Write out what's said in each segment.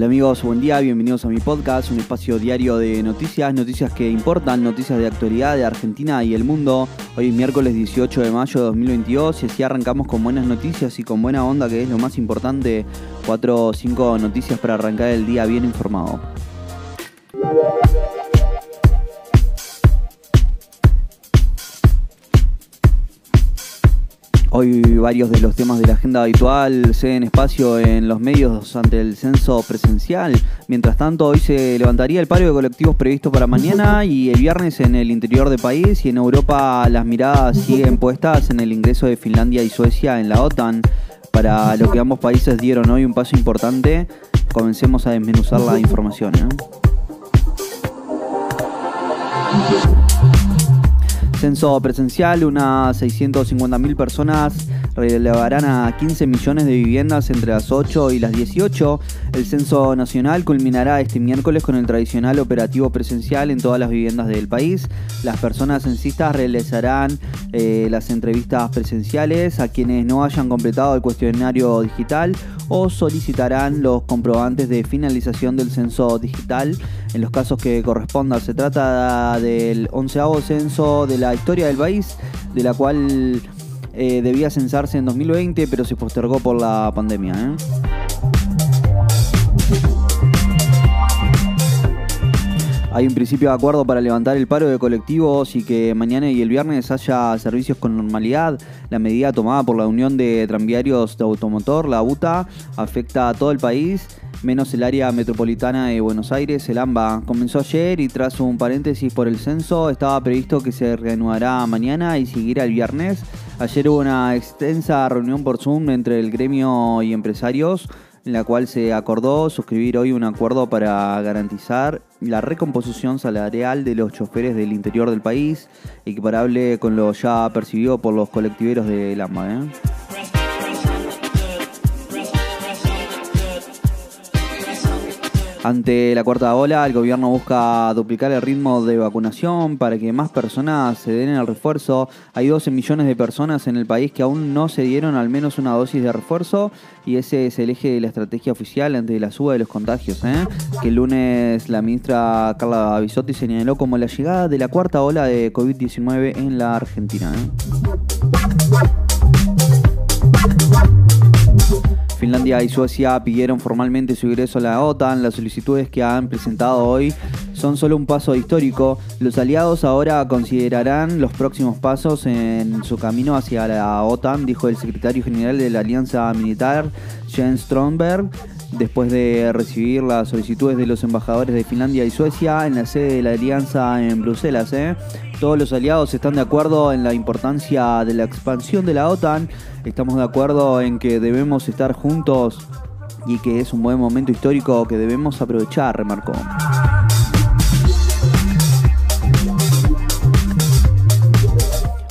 Hola amigos, buen día, bienvenidos a mi podcast, un espacio diario de noticias, noticias que importan, noticias de actualidad de Argentina y el mundo. Hoy es miércoles 18 de mayo de 2022 y así arrancamos con buenas noticias y con buena onda que es lo más importante, cuatro o cinco noticias para arrancar el día bien informado. Hoy varios de los temas de la agenda habitual ceden espacio en los medios ante el censo presencial. Mientras tanto, hoy se levantaría el paro de colectivos previsto para mañana y el viernes en el interior del país y en Europa las miradas siguen puestas en el ingreso de Finlandia y Suecia en la OTAN. Para lo que ambos países dieron hoy un paso importante, comencemos a desmenuzar la información. ¿eh? Censo presencial, unas 650.000 personas relevarán a 15 millones de viviendas entre las 8 y las 18. El censo nacional culminará este miércoles con el tradicional operativo presencial en todas las viviendas del país. Las personas censistas realizarán eh, las entrevistas presenciales a quienes no hayan completado el cuestionario digital o solicitarán los comprobantes de finalización del censo digital en los casos que corresponda. Se trata del onceavo censo de la historia del país, de la cual eh, debía censarse en 2020, pero se postergó por la pandemia. ¿eh? Hay un principio de acuerdo para levantar el paro de colectivos y que mañana y el viernes haya servicios con normalidad. La medida tomada por la Unión de Tranviarios de Automotor, la UTA, afecta a todo el país menos el área metropolitana de Buenos Aires, el AMBA. Comenzó ayer y tras un paréntesis por el censo estaba previsto que se reanudará mañana y seguirá el viernes. Ayer hubo una extensa reunión por Zoom entre el gremio y empresarios en la cual se acordó suscribir hoy un acuerdo para garantizar la recomposición salarial de los choferes del interior del país, equiparable con lo ya percibido por los colectiveros de AMBA. ¿eh? Ante la cuarta ola, el gobierno busca duplicar el ritmo de vacunación para que más personas se den el refuerzo. Hay 12 millones de personas en el país que aún no se dieron al menos una dosis de refuerzo y ese es el eje de la estrategia oficial ante la suba de los contagios. ¿eh? Que el lunes la ministra Carla Bisotti señaló como la llegada de la cuarta ola de COVID-19 en la Argentina. ¿eh? Finlandia y Suecia pidieron formalmente su ingreso a la OTAN. Las solicitudes que han presentado hoy son solo un paso histórico. Los aliados ahora considerarán los próximos pasos en su camino hacia la OTAN, dijo el secretario general de la Alianza Militar, Jens Stromberg después de recibir las solicitudes de los embajadores de Finlandia y Suecia en la sede de la alianza en Bruselas. ¿eh? Todos los aliados están de acuerdo en la importancia de la expansión de la OTAN, estamos de acuerdo en que debemos estar juntos y que es un buen momento histórico que debemos aprovechar, remarcó.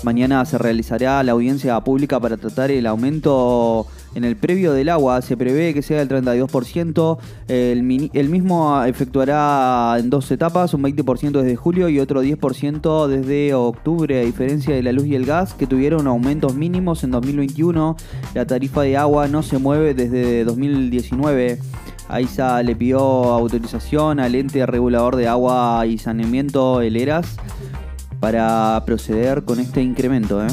Mañana se realizará la audiencia pública para tratar el aumento en el previo del agua. Se prevé que sea el 32%. El, el mismo efectuará en dos etapas, un 20% desde julio y otro 10% desde octubre, a diferencia de la luz y el gas, que tuvieron aumentos mínimos en 2021. La tarifa de agua no se mueve desde 2019. AISA le pidió autorización al ente regulador de agua y saneamiento, el ERAS, para proceder con este incremento. ¿eh?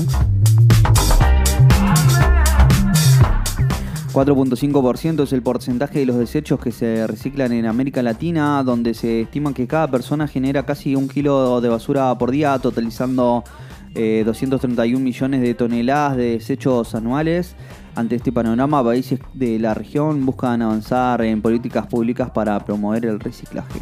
4.5% es el porcentaje de los desechos que se reciclan en América Latina, donde se estima que cada persona genera casi un kilo de basura por día, totalizando 231 eh, millones de toneladas de desechos anuales. Ante este panorama, países de la región buscan avanzar en políticas públicas para promover el reciclaje.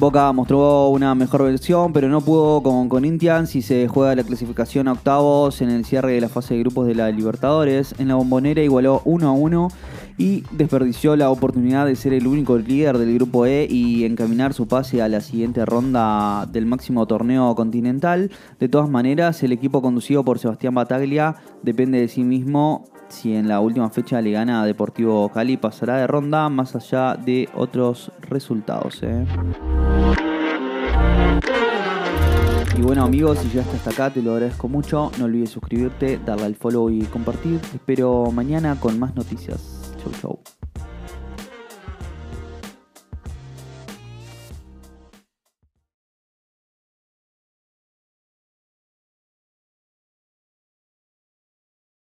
Boca mostró una mejor versión, pero no pudo con Corinthians y se juega la clasificación a octavos en el cierre de la fase de grupos de la Libertadores. En la bombonera igualó 1 a 1 y desperdició la oportunidad de ser el único líder del grupo E y encaminar su pase a la siguiente ronda del máximo torneo continental. De todas maneras, el equipo conducido por Sebastián Bataglia depende de sí mismo si en la última fecha le gana a Deportivo Cali, pasará de ronda más allá de otros resultados. ¿eh? Y bueno amigos, si llegaste hasta acá te lo agradezco mucho. No olvides suscribirte, darle al follow y compartir. Espero mañana con más noticias. Chau chau.